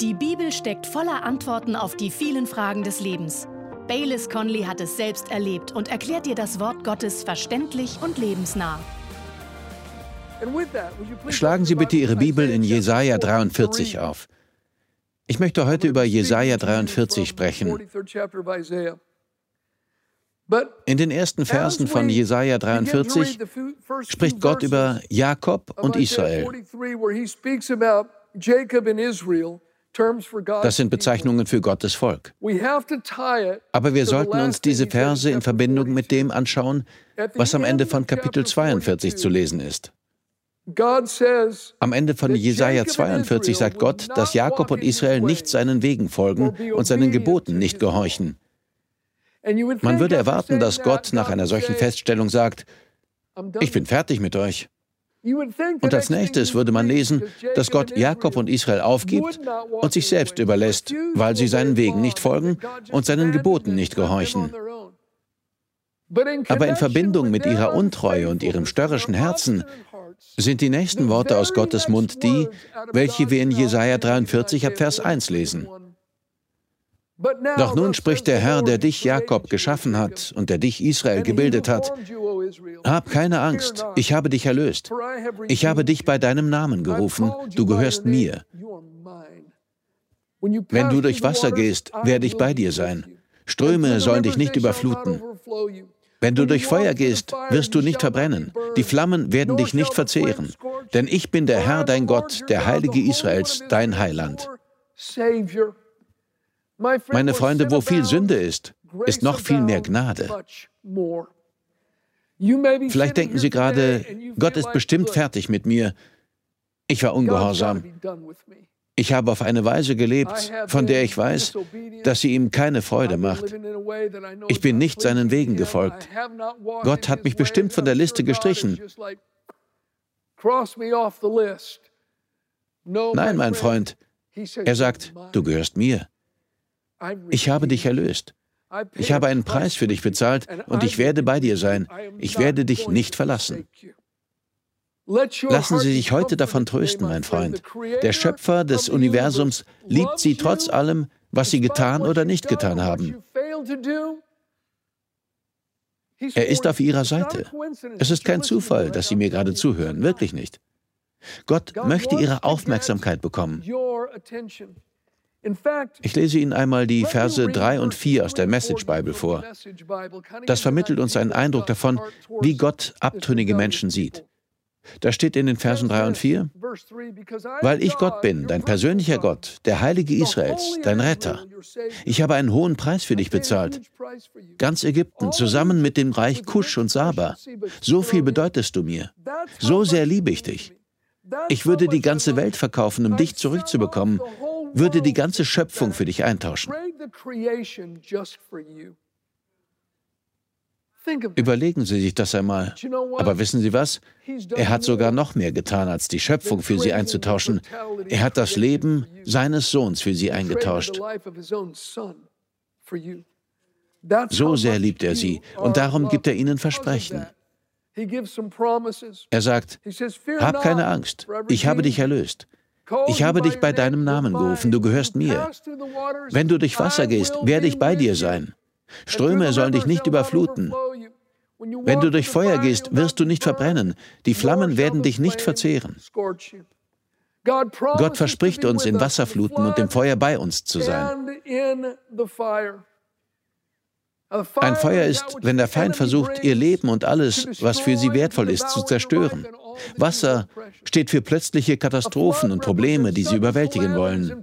Die Bibel steckt voller Antworten auf die vielen Fragen des Lebens. Baylis Conley hat es selbst erlebt und erklärt dir das Wort Gottes verständlich und lebensnah. Schlagen Sie bitte Ihre Bibel in Jesaja 43 auf. Ich möchte heute über Jesaja 43 sprechen. In den ersten Versen von Jesaja 43 spricht Gott über Jakob und Israel. Das sind Bezeichnungen für Gottes Volk. Aber wir sollten uns diese Verse in Verbindung mit dem anschauen, was am Ende von Kapitel 42 zu lesen ist. Am Ende von Jesaja 42 sagt Gott, dass Jakob und Israel nicht seinen Wegen folgen und seinen Geboten nicht gehorchen. Man würde erwarten, dass Gott nach einer solchen Feststellung sagt, ich bin fertig mit euch. Und als nächstes würde man lesen, dass Gott Jakob und Israel aufgibt und sich selbst überlässt, weil sie seinen Wegen nicht folgen und seinen Geboten nicht gehorchen. Aber in Verbindung mit ihrer Untreue und ihrem störrischen Herzen sind die nächsten Worte aus Gottes Mund die, welche wir in Jesaja 43 ab Vers 1 lesen. Doch nun spricht der Herr, der dich Jakob geschaffen hat und der dich Israel gebildet hat. Hab keine Angst, ich habe dich erlöst. Ich habe dich bei deinem Namen gerufen, du gehörst mir. Wenn du durch Wasser gehst, werde ich bei dir sein. Ströme sollen dich nicht überfluten. Wenn du durch Feuer gehst, wirst du nicht verbrennen. Die Flammen werden dich nicht verzehren. Denn ich bin der Herr, dein Gott, der Heilige Israels, dein Heiland. Meine Freunde, wo viel Sünde ist, ist noch viel mehr Gnade. Vielleicht denken Sie gerade, Gott ist bestimmt fertig mit mir. Ich war ungehorsam. Ich habe auf eine Weise gelebt, von der ich weiß, dass sie ihm keine Freude macht. Ich bin nicht seinen Wegen gefolgt. Gott hat mich bestimmt von der Liste gestrichen. Nein, mein Freund, er sagt, du gehörst mir. Ich habe dich erlöst. Ich habe einen Preis für dich bezahlt und ich werde bei dir sein. Ich werde dich nicht verlassen. Lassen Sie sich heute davon trösten, mein Freund. Der Schöpfer des Universums liebt Sie trotz allem, was Sie getan oder nicht getan haben. Er ist auf Ihrer Seite. Es ist kein Zufall, dass Sie mir gerade zuhören, wirklich nicht. Gott möchte Ihre Aufmerksamkeit bekommen. Ich lese Ihnen einmal die Verse 3 und 4 aus der Message Bible vor. Das vermittelt uns einen Eindruck davon, wie Gott abtrünnige Menschen sieht. Da steht in den Versen 3 und 4, weil ich Gott bin, dein persönlicher Gott, der Heilige Israels, dein Retter. Ich habe einen hohen Preis für dich bezahlt. Ganz Ägypten, zusammen mit dem Reich Kusch und Saba. So viel bedeutest du mir. So sehr liebe ich dich. Ich würde die ganze Welt verkaufen, um dich zurückzubekommen würde die ganze Schöpfung für dich eintauschen. Überlegen Sie sich das einmal. Aber wissen Sie was? Er hat sogar noch mehr getan, als die Schöpfung für Sie einzutauschen. Er hat das Leben seines Sohns für Sie eingetauscht. So sehr liebt er Sie und darum gibt er Ihnen Versprechen. Er sagt, hab keine Angst, ich habe dich erlöst. Ich habe dich bei deinem Namen gerufen, du gehörst mir. Wenn du durch Wasser gehst, werde ich bei dir sein. Ströme sollen dich nicht überfluten. Wenn du durch Feuer gehst, wirst du nicht verbrennen. Die Flammen werden dich nicht verzehren. Gott verspricht uns, in Wasserfluten und im Feuer bei uns zu sein. Ein Feuer ist, wenn der Feind versucht, ihr Leben und alles, was für sie wertvoll ist, zu zerstören. Wasser steht für plötzliche Katastrophen und Probleme, die sie überwältigen wollen.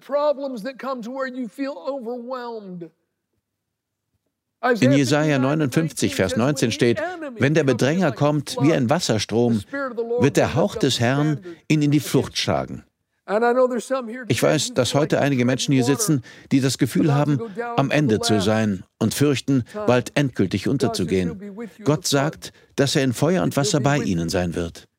In Jesaja 59, Vers 19 steht: Wenn der Bedränger kommt wie ein Wasserstrom, wird der Hauch des Herrn ihn in die Flucht schlagen. Ich weiß, dass heute einige Menschen hier sitzen, die das Gefühl haben, am Ende zu sein und fürchten, bald endgültig unterzugehen. Gott sagt, dass er in Feuer und Wasser bei ihnen sein wird.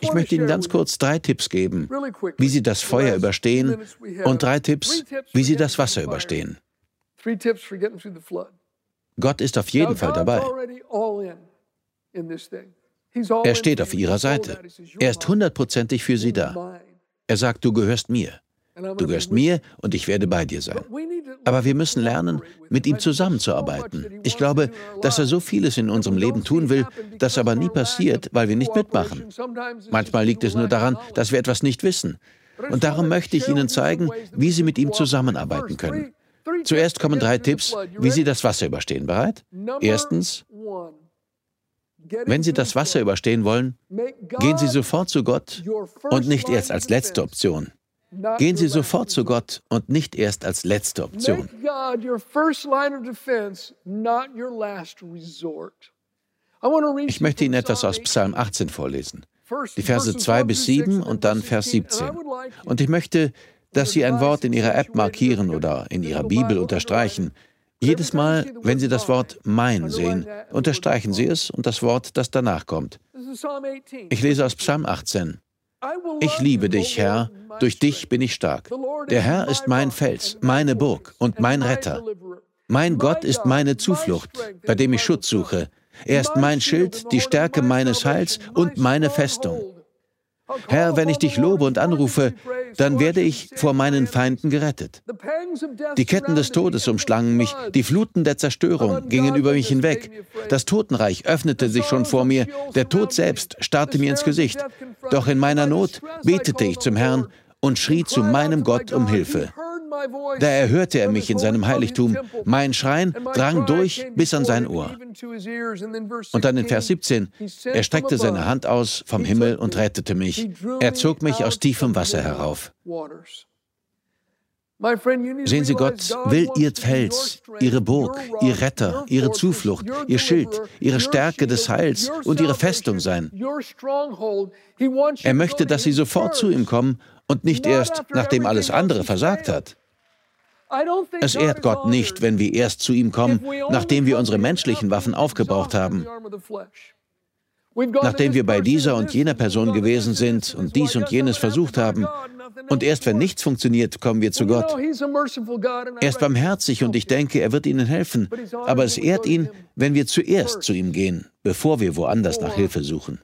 Ich möchte Ihnen ganz kurz drei Tipps geben, wie Sie das Feuer überstehen und drei Tipps, wie Sie das Wasser überstehen. Gott ist auf jeden Fall dabei. Er steht auf ihrer Seite. Er ist hundertprozentig für sie da. Er sagt, du gehörst mir. Du gehörst mir und ich werde bei dir sein. Aber wir müssen lernen, mit ihm zusammenzuarbeiten. Ich glaube, dass er so vieles in unserem Leben tun will, das aber nie passiert, weil wir nicht mitmachen. Manchmal liegt es nur daran, dass wir etwas nicht wissen. Und darum möchte ich Ihnen zeigen, wie Sie mit ihm zusammenarbeiten können. Zuerst kommen drei Tipps, wie Sie das Wasser überstehen. Bereit? Erstens, wenn Sie das Wasser überstehen wollen, gehen Sie sofort zu Gott und nicht erst als letzte Option. Gehen Sie sofort zu Gott und nicht erst als letzte Option. Ich möchte Ihnen etwas aus Psalm 18 vorlesen. Die Verse 2 bis 7 und dann Vers 17. Und ich möchte, dass Sie ein Wort in Ihrer App markieren oder in Ihrer Bibel unterstreichen. Jedes Mal, wenn Sie das Wort mein sehen, unterstreichen Sie es und das Wort, das danach kommt. Ich lese aus Psalm 18. Ich liebe dich, Herr, durch dich bin ich stark. Der Herr ist mein Fels, meine Burg und mein Retter. Mein Gott ist meine Zuflucht, bei dem ich Schutz suche. Er ist mein Schild, die Stärke meines Heils und meine Festung. Herr, wenn ich dich lobe und anrufe, dann werde ich vor meinen Feinden gerettet. Die Ketten des Todes umschlangen mich, die Fluten der Zerstörung gingen über mich hinweg. Das Totenreich öffnete sich schon vor mir, der Tod selbst starrte mir ins Gesicht. Doch in meiner Not betete ich zum Herrn und schrie zu meinem Gott um Hilfe. Da erhörte er mich in seinem Heiligtum. Mein Schreien drang durch bis an sein Ohr. Und dann in Vers 17, er streckte seine Hand aus vom Himmel und rettete mich. Er zog mich aus tiefem Wasser herauf. Sehen Sie, Gott will Ihr Fels, Ihre Burg, Ihr Retter, Ihre Zuflucht, Ihr Schild, Ihre Stärke des Heils und Ihre Festung sein. Er möchte, dass Sie sofort zu ihm kommen und nicht erst, nachdem alles andere versagt hat. Es ehrt Gott nicht, wenn wir erst zu ihm kommen, nachdem wir unsere menschlichen Waffen aufgebraucht haben. Nachdem wir bei dieser und jener Person gewesen sind und dies und jenes versucht haben. Und erst wenn nichts funktioniert, kommen wir zu Gott. Er ist barmherzig und ich denke, er wird ihnen helfen. Aber es ehrt ihn, wenn wir zuerst zu ihm gehen, bevor wir woanders nach Hilfe suchen.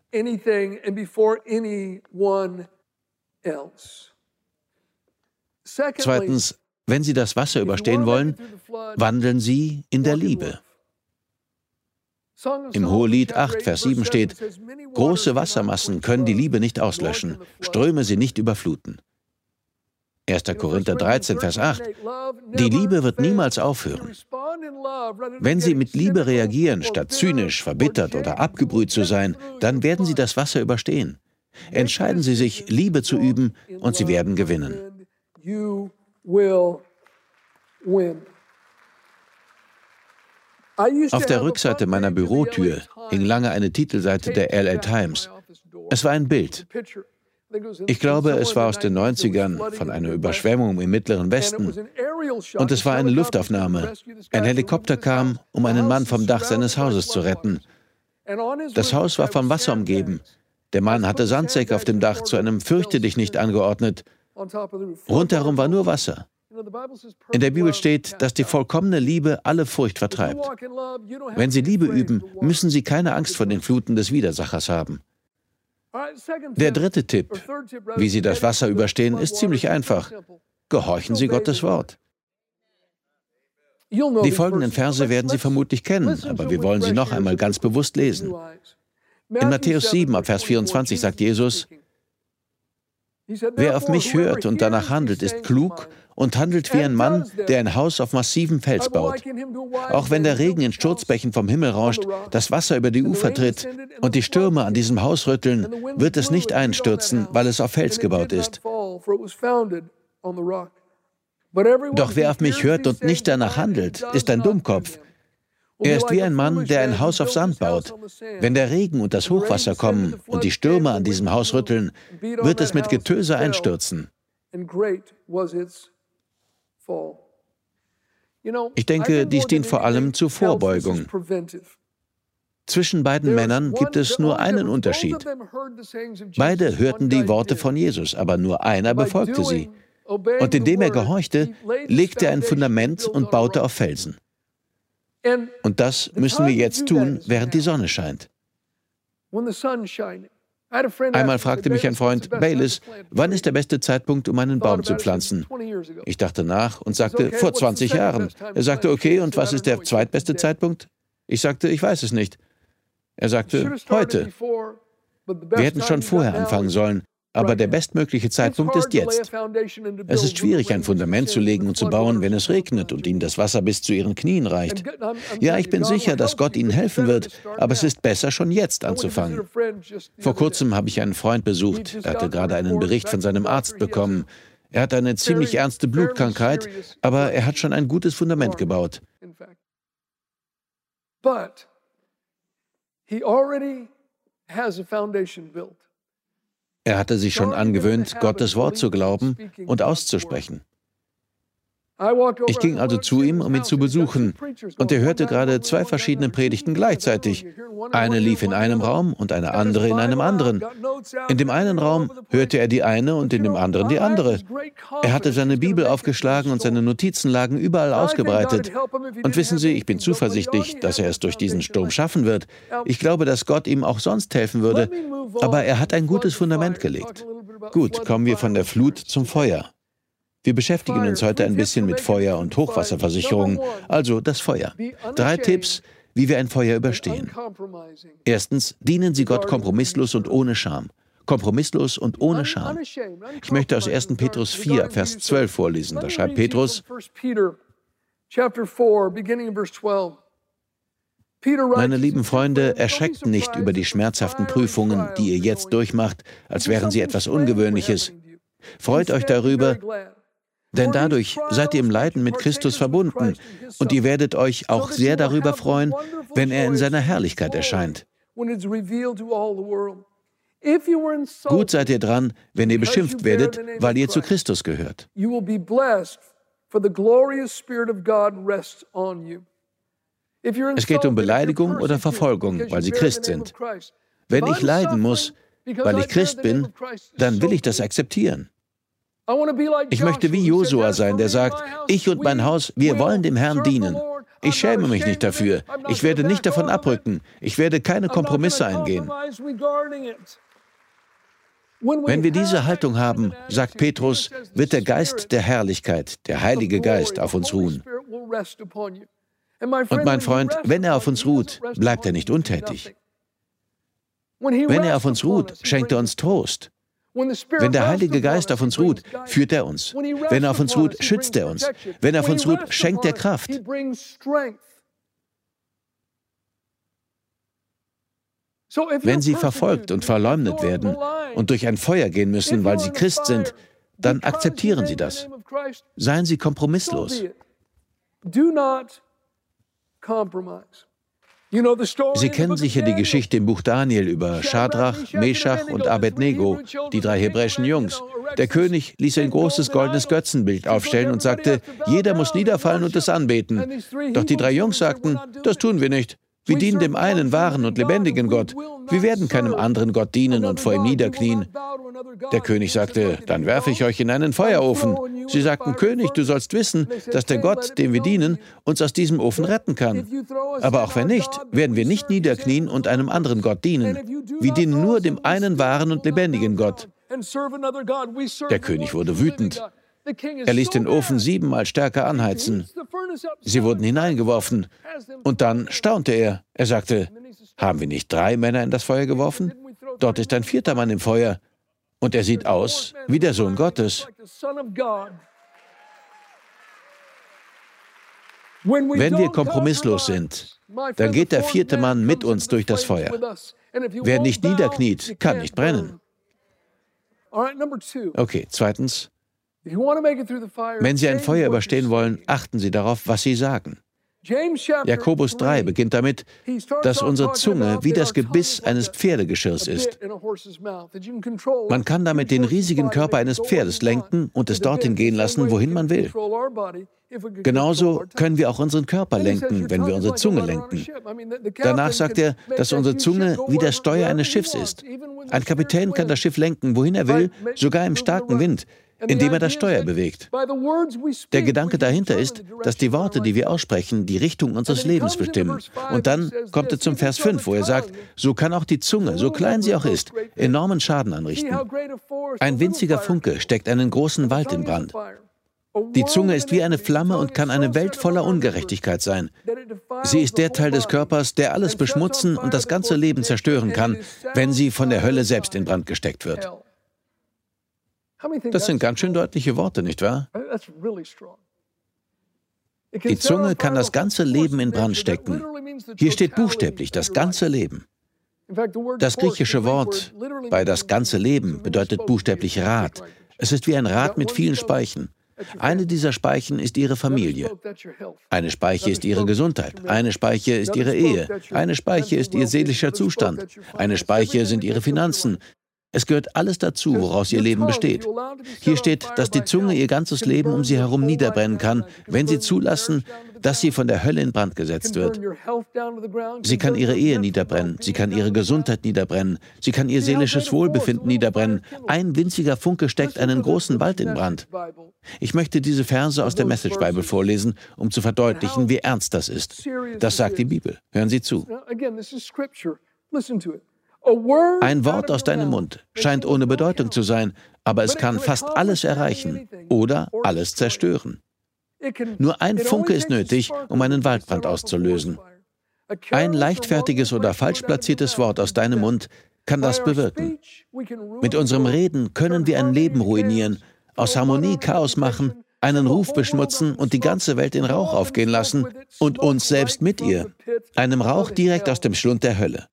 Zweitens, wenn Sie das Wasser überstehen wollen, wandeln Sie in der Liebe. Im Hohelied 8, Vers 7 steht, große Wassermassen können die Liebe nicht auslöschen, Ströme sie nicht überfluten. 1. Korinther 13, Vers 8, die Liebe wird niemals aufhören. Wenn Sie mit Liebe reagieren, statt zynisch, verbittert oder abgebrüht zu sein, dann werden Sie das Wasser überstehen. Entscheiden Sie sich, Liebe zu üben, und Sie werden gewinnen will win. Auf der Rückseite meiner Bürotür hing lange eine Titelseite der LA Times. Es war ein Bild. Ich glaube, es war aus den 90ern von einer Überschwemmung im Mittleren Westen. Und es war eine Luftaufnahme. Ein Helikopter kam, um einen Mann vom Dach seines Hauses zu retten. Das Haus war vom Wasser umgeben. Der Mann hatte Sandsäcke auf dem Dach zu einem Fürchte dich nicht angeordnet. Rundherum war nur Wasser. In der Bibel steht, dass die vollkommene Liebe alle Furcht vertreibt. Wenn Sie Liebe üben, müssen Sie keine Angst vor den Fluten des Widersachers haben. Der dritte Tipp, wie Sie das Wasser überstehen, ist ziemlich einfach. Gehorchen Sie Gottes Wort. Die folgenden Verse werden Sie vermutlich kennen, aber wir wollen sie noch einmal ganz bewusst lesen. In Matthäus 7, ab Vers 24 sagt Jesus, Wer auf mich hört und danach handelt, ist klug und handelt wie ein Mann, der ein Haus auf massivem Fels baut. Auch wenn der Regen in Sturzbächen vom Himmel rauscht, das Wasser über die Ufer tritt und die Stürme an diesem Haus rütteln, wird es nicht einstürzen, weil es auf Fels gebaut ist. Doch wer auf mich hört und nicht danach handelt, ist ein Dummkopf. Er ist wie ein Mann, der ein Haus auf Sand baut. Wenn der Regen und das Hochwasser kommen und die Stürme an diesem Haus rütteln, wird es mit Getöse einstürzen. Ich denke, dies dient vor allem zur Vorbeugung. Zwischen beiden Männern gibt es nur einen Unterschied. Beide hörten die Worte von Jesus, aber nur einer befolgte sie. Und indem er gehorchte, legte er ein Fundament und baute auf Felsen. Und das müssen wir jetzt tun, während die Sonne scheint. Einmal fragte mich ein Freund, Baylis, wann ist der beste Zeitpunkt, um einen Baum zu pflanzen? Ich dachte nach und sagte, vor 20 Jahren. Er sagte, okay, und was ist der zweitbeste Zeitpunkt? Ich sagte, ich weiß es nicht. Er sagte, heute. Wir hätten schon vorher anfangen sollen, aber der bestmögliche Zeitpunkt ist jetzt. Es ist schwierig, ein Fundament zu legen und zu bauen, wenn es regnet und ihnen das Wasser bis zu ihren Knien reicht. Ja, ich bin sicher, dass Gott ihnen helfen wird, aber es ist besser, schon jetzt anzufangen. Vor kurzem habe ich einen Freund besucht. Er hatte gerade einen Bericht von seinem Arzt bekommen. Er hat eine ziemlich ernste Blutkrankheit, aber er hat schon ein gutes Fundament gebaut. But he already has a foundation built. Er hatte sich schon angewöhnt, Gottes Wort zu glauben und auszusprechen. Ich ging also zu ihm, um ihn zu besuchen, und er hörte gerade zwei verschiedene Predigten gleichzeitig. Eine lief in einem Raum und eine andere in einem anderen. In dem einen Raum hörte er die eine und in dem anderen die andere. Er hatte seine Bibel aufgeschlagen und seine Notizen lagen überall ausgebreitet. Und wissen Sie, ich bin zuversichtlich, dass er es durch diesen Sturm schaffen wird. Ich glaube, dass Gott ihm auch sonst helfen würde, aber er hat ein gutes Fundament gelegt. Gut, kommen wir von der Flut zum Feuer. Wir beschäftigen uns heute ein bisschen mit Feuer- und Hochwasserversicherung, also das Feuer. Drei Tipps, wie wir ein Feuer überstehen. Erstens, dienen Sie Gott kompromisslos und ohne Scham. Kompromisslos und ohne Scham. Ich möchte aus 1. Petrus 4, Vers 12 vorlesen. Da schreibt Petrus, meine lieben Freunde, erschreckt nicht über die schmerzhaften Prüfungen, die ihr jetzt durchmacht, als wären sie etwas Ungewöhnliches. Freut euch darüber, denn dadurch seid ihr im Leiden mit Christus verbunden und ihr werdet euch auch sehr darüber freuen, wenn er in seiner Herrlichkeit erscheint. Gut seid ihr dran, wenn ihr beschimpft werdet, weil ihr zu Christus gehört. Es geht um Beleidigung oder Verfolgung, weil sie Christ sind. Wenn ich leiden muss, weil ich Christ bin, dann will ich das akzeptieren. Ich möchte wie Josua sein, der sagt, ich und mein Haus, wir wollen dem Herrn dienen. Ich schäme mich nicht dafür. Ich werde nicht davon abrücken. Ich werde keine Kompromisse eingehen. Wenn wir diese Haltung haben, sagt Petrus, wird der Geist der Herrlichkeit, der Heilige Geist, auf uns ruhen. Und mein Freund, wenn er auf uns ruht, bleibt er nicht untätig. Wenn er auf uns ruht, schenkt er uns Trost. Wenn der Heilige Geist auf uns ruht, führt er uns. Wenn er auf uns ruht, schützt er uns. Wenn er auf uns ruht, schenkt er Kraft. Wenn sie verfolgt und verleumdet werden und durch ein Feuer gehen müssen, weil sie Christ sind, dann akzeptieren sie das. Seien sie kompromisslos. Do not compromise. Sie kennen sicher die Geschichte im Buch Daniel über Schadrach, Meshach und Abednego, die drei hebräischen Jungs. Der König ließ ein großes goldenes Götzenbild aufstellen und sagte, jeder muss niederfallen und es anbeten. Doch die drei Jungs sagten, das tun wir nicht. Wir dienen dem einen wahren und lebendigen Gott. Wir werden keinem anderen Gott dienen und vor ihm niederknien. Der König sagte, dann werfe ich euch in einen Feuerofen. Sie sagten, König, du sollst wissen, dass der Gott, dem wir dienen, uns aus diesem Ofen retten kann. Aber auch wenn nicht, werden wir nicht niederknien und einem anderen Gott dienen. Wir dienen nur dem einen wahren und lebendigen Gott. Der König wurde wütend. Er ließ den Ofen siebenmal stärker anheizen. Sie wurden hineingeworfen. Und dann staunte er. Er sagte, haben wir nicht drei Männer in das Feuer geworfen? Dort ist ein vierter Mann im Feuer. Und er sieht aus wie der Sohn Gottes. Wenn wir kompromisslos sind, dann geht der vierte Mann mit uns durch das Feuer. Wer nicht niederkniet, kann nicht brennen. Okay, zweitens, wenn Sie ein Feuer überstehen wollen, achten Sie darauf, was Sie sagen. Jakobus 3 beginnt damit, dass unsere Zunge wie das Gebiss eines Pferdegeschirrs ist. Man kann damit den riesigen Körper eines Pferdes lenken und es dorthin gehen lassen, wohin man will. Genauso können wir auch unseren Körper lenken, wenn wir unsere Zunge lenken. Danach sagt er, dass unsere Zunge wie das Steuer eines Schiffs ist. Ein Kapitän kann das Schiff lenken, wohin er will, sogar im starken Wind. Indem er das Steuer bewegt. Der Gedanke dahinter ist, dass die Worte, die wir aussprechen, die Richtung unseres Lebens bestimmen. Und dann kommt er zum Vers 5, wo er sagt, so kann auch die Zunge, so klein sie auch ist, enormen Schaden anrichten. Ein winziger Funke steckt einen großen Wald in Brand. Die Zunge ist wie eine Flamme und kann eine Welt voller Ungerechtigkeit sein. Sie ist der Teil des Körpers, der alles beschmutzen und das ganze Leben zerstören kann, wenn sie von der Hölle selbst in Brand gesteckt wird. Das sind ganz schön deutliche Worte, nicht wahr? Die Zunge kann das ganze Leben in Brand stecken. Hier steht buchstäblich das ganze Leben. Das griechische Wort bei das ganze Leben bedeutet buchstäblich Rad. Es ist wie ein Rad mit vielen Speichen. Eine dieser Speichen ist ihre Familie. Eine Speiche ist ihre Gesundheit. Eine Speiche ist ihre Ehe. Eine Speiche ist ihr seelischer Zustand. Eine Speiche sind ihre Finanzen. Es gehört alles dazu, woraus ihr Leben besteht. Hier steht, dass die Zunge ihr ganzes Leben um sie herum niederbrennen kann, wenn sie zulassen, dass sie von der Hölle in Brand gesetzt wird. Sie kann ihre Ehe niederbrennen, sie kann ihre Gesundheit niederbrennen, sie kann ihr seelisches Wohlbefinden niederbrennen. Ein winziger Funke steckt einen großen Wald in Brand. Ich möchte diese Verse aus der Message Bible vorlesen, um zu verdeutlichen, wie ernst das ist. Das sagt die Bibel. Hören Sie zu. Ein Wort aus deinem Mund scheint ohne Bedeutung zu sein, aber es kann fast alles erreichen oder alles zerstören. Nur ein Funke ist nötig, um einen Waldbrand auszulösen. Ein leichtfertiges oder falsch platziertes Wort aus deinem Mund kann das bewirken. Mit unserem Reden können wir ein Leben ruinieren, aus Harmonie Chaos machen, einen Ruf beschmutzen und die ganze Welt in Rauch aufgehen lassen und uns selbst mit ihr, einem Rauch direkt aus dem Schlund der Hölle.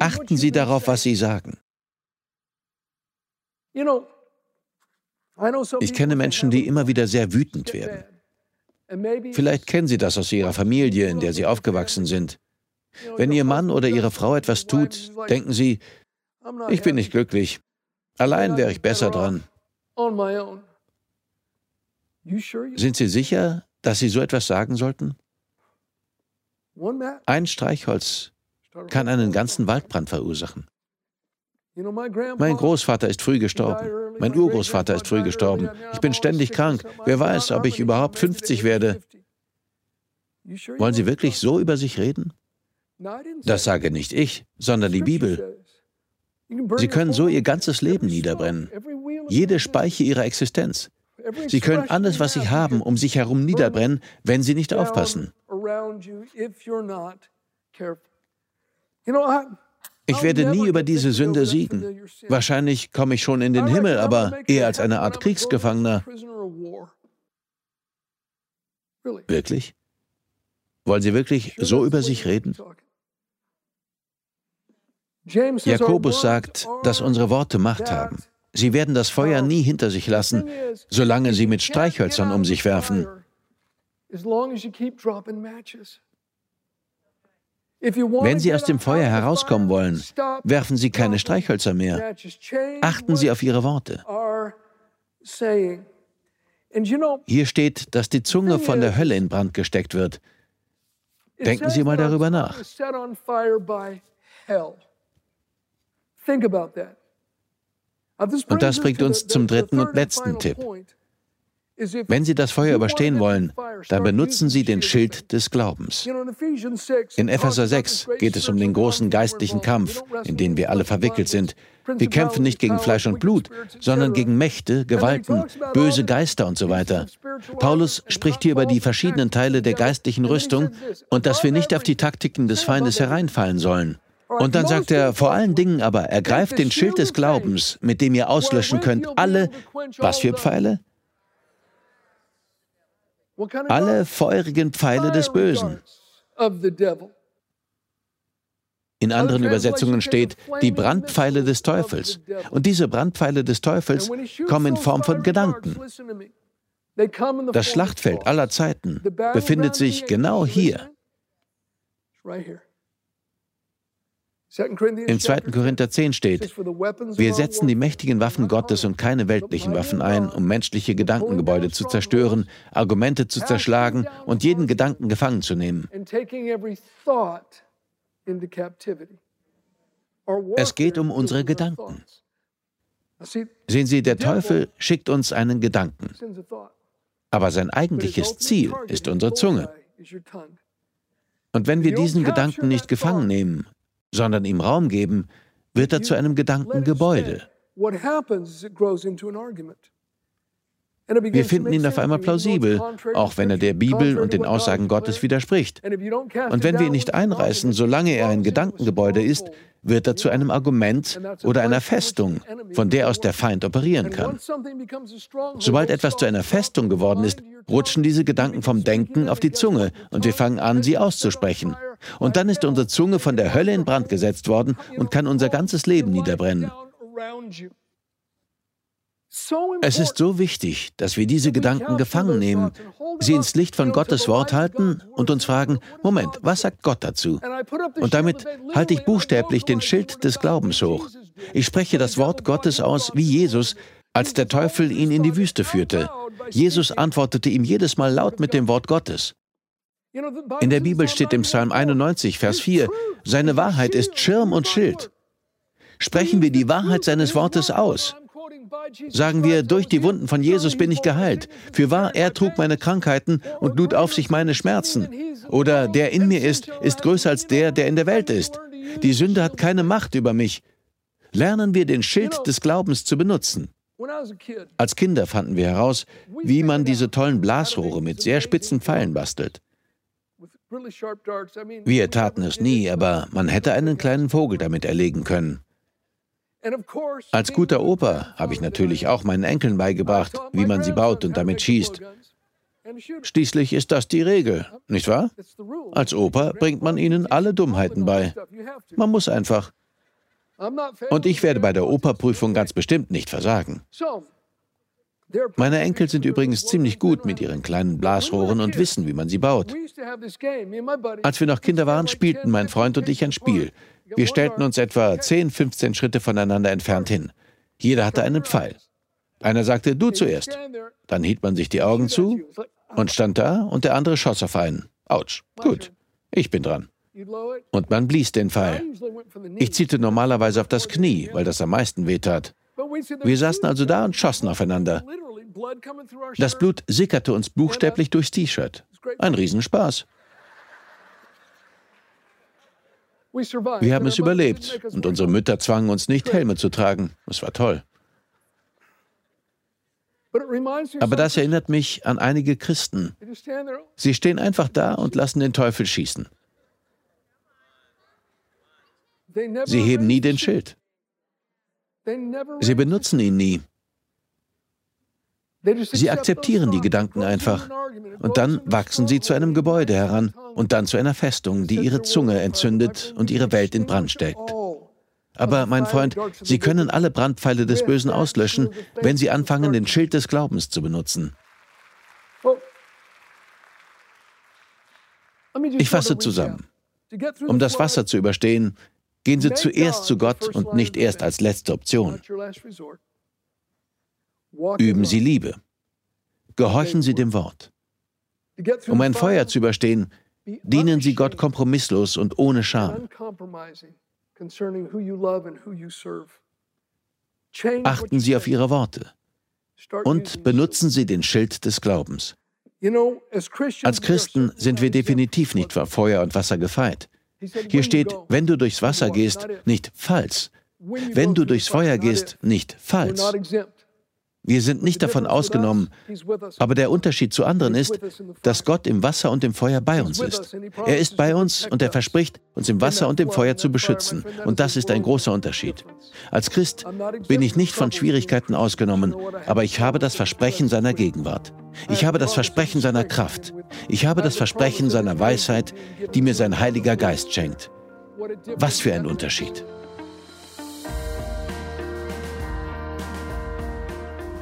Achten Sie darauf, was Sie sagen. Ich kenne Menschen, die immer wieder sehr wütend werden. Vielleicht kennen Sie das aus Ihrer Familie, in der Sie aufgewachsen sind. Wenn Ihr Mann oder Ihre Frau etwas tut, denken Sie, ich bin nicht glücklich. Allein wäre ich besser dran. Sind Sie sicher, dass Sie so etwas sagen sollten? Ein Streichholz kann einen ganzen Waldbrand verursachen. Mein Großvater ist früh gestorben. Mein Urgroßvater ist früh gestorben. Ich bin ständig krank. Wer weiß, ob ich überhaupt 50 werde. Wollen Sie wirklich so über sich reden? Das sage nicht ich, sondern die Bibel. Sie können so ihr ganzes Leben niederbrennen. Jede Speiche ihrer Existenz. Sie können alles, was sie haben, um sich herum niederbrennen, wenn sie nicht aufpassen. Ich werde nie über diese Sünde siegen. Wahrscheinlich komme ich schon in den Himmel, aber eher als eine Art Kriegsgefangener. Wirklich? Wollen Sie wirklich so über sich reden? Jakobus sagt, dass unsere Worte Macht haben. Sie werden das Feuer nie hinter sich lassen, solange sie mit Streichhölzern um sich werfen. Wenn Sie aus dem Feuer herauskommen wollen, werfen Sie keine Streichhölzer mehr. Achten Sie auf Ihre Worte. Hier steht, dass die Zunge von der Hölle in Brand gesteckt wird. Denken Sie mal darüber nach. Und das bringt uns zum dritten und letzten Tipp. Wenn Sie das Feuer überstehen wollen, dann benutzen Sie den Schild des Glaubens. In Epheser 6 geht es um den großen geistlichen Kampf, in den wir alle verwickelt sind. Wir kämpfen nicht gegen Fleisch und Blut, sondern gegen Mächte, Gewalten, böse Geister und so weiter. Paulus spricht hier über die verschiedenen Teile der geistlichen Rüstung und dass wir nicht auf die Taktiken des Feindes hereinfallen sollen. Und dann sagt er, vor allen Dingen aber, ergreift den Schild des Glaubens, mit dem ihr auslöschen könnt alle, was für Pfeile? Alle feurigen Pfeile des Bösen. In anderen Übersetzungen steht die Brandpfeile des Teufels. Und diese Brandpfeile des Teufels kommen in Form von Gedanken. Das Schlachtfeld aller Zeiten befindet sich genau hier. Im 2. Korinther 10 steht, wir setzen die mächtigen Waffen Gottes und keine weltlichen Waffen ein, um menschliche Gedankengebäude zu zerstören, Argumente zu zerschlagen und jeden Gedanken gefangen zu nehmen. Es geht um unsere Gedanken. Sehen Sie, der Teufel schickt uns einen Gedanken. Aber sein eigentliches Ziel ist unsere Zunge. Und wenn wir diesen Gedanken nicht gefangen nehmen, sondern ihm Raum geben, wird er zu einem Gedankengebäude. Wir finden ihn auf einmal plausibel, auch wenn er der Bibel und den Aussagen Gottes widerspricht. Und wenn wir ihn nicht einreißen, solange er ein Gedankengebäude ist, wird er zu einem Argument oder einer Festung, von der aus der Feind operieren kann. Sobald etwas zu einer Festung geworden ist, rutschen diese Gedanken vom Denken auf die Zunge und wir fangen an, sie auszusprechen. Und dann ist unsere Zunge von der Hölle in Brand gesetzt worden und kann unser ganzes Leben niederbrennen. Es ist so wichtig, dass wir diese Gedanken gefangen nehmen, sie ins Licht von Gottes Wort halten und uns fragen, Moment, was sagt Gott dazu? Und damit halte ich buchstäblich den Schild des Glaubens hoch. Ich spreche das Wort Gottes aus wie Jesus, als der Teufel ihn in die Wüste führte. Jesus antwortete ihm jedes Mal laut mit dem Wort Gottes. In der Bibel steht im Psalm 91, Vers 4, seine Wahrheit ist Schirm und Schild. Sprechen wir die Wahrheit seines Wortes aus. Sagen wir, durch die Wunden von Jesus bin ich geheilt. Für wahr, er trug meine Krankheiten und lud auf sich meine Schmerzen. Oder der in mir ist, ist größer als der, der in der Welt ist. Die Sünde hat keine Macht über mich. Lernen wir den Schild des Glaubens zu benutzen. Als Kinder fanden wir heraus, wie man diese tollen Blasrohre mit sehr spitzen Pfeilen bastelt. Wir taten es nie, aber man hätte einen kleinen Vogel damit erlegen können. Als guter Opa habe ich natürlich auch meinen Enkeln beigebracht, wie man sie baut und damit schießt. Schließlich ist das die Regel, nicht wahr? Als Opa bringt man ihnen alle Dummheiten bei. Man muss einfach. Und ich werde bei der Operprüfung ganz bestimmt nicht versagen. Meine Enkel sind übrigens ziemlich gut mit ihren kleinen Blasrohren und wissen, wie man sie baut. Als wir noch Kinder waren, spielten mein Freund und ich ein Spiel. Wir stellten uns etwa 10, 15 Schritte voneinander entfernt hin. Jeder hatte einen Pfeil. Einer sagte, du zuerst. Dann hielt man sich die Augen zu und stand da und der andere schoss auf einen. Autsch. Gut, ich bin dran. Und man blies den Pfeil. Ich zielte normalerweise auf das Knie, weil das am meisten wehtat. Wir saßen also da und schossen aufeinander. Das Blut sickerte uns buchstäblich durchs T-Shirt. Ein Riesenspaß. Wir haben es überlebt und unsere Mütter zwangen uns nicht, Helme zu tragen. Es war toll. Aber das erinnert mich an einige Christen. Sie stehen einfach da und lassen den Teufel schießen. Sie heben nie den Schild. Sie benutzen ihn nie. Sie akzeptieren die Gedanken einfach. Und dann wachsen sie zu einem Gebäude heran und dann zu einer Festung, die ihre Zunge entzündet und ihre Welt in Brand steckt. Aber mein Freund, Sie können alle Brandpfeile des Bösen auslöschen, wenn Sie anfangen, den Schild des Glaubens zu benutzen. Ich fasse zusammen. Um das Wasser zu überstehen, gehen Sie zuerst zu Gott und nicht erst als letzte Option. Üben Sie Liebe. Gehorchen Sie dem Wort. Um ein Feuer zu überstehen, dienen Sie Gott kompromisslos und ohne Scham. Achten Sie auf Ihre Worte und benutzen Sie den Schild des Glaubens. Als Christen sind wir definitiv nicht vor Feuer und Wasser gefeit. Hier steht, wenn du durchs Wasser gehst, nicht falls. Wenn du durchs Feuer gehst, nicht falls. Wir sind nicht davon ausgenommen, aber der Unterschied zu anderen ist, dass Gott im Wasser und im Feuer bei uns ist. Er ist bei uns und er verspricht, uns im Wasser und im Feuer zu beschützen. Und das ist ein großer Unterschied. Als Christ bin ich nicht von Schwierigkeiten ausgenommen, aber ich habe das Versprechen seiner Gegenwart. Ich habe das Versprechen seiner Kraft. Ich habe das Versprechen seiner Weisheit, die mir sein Heiliger Geist schenkt. Was für ein Unterschied.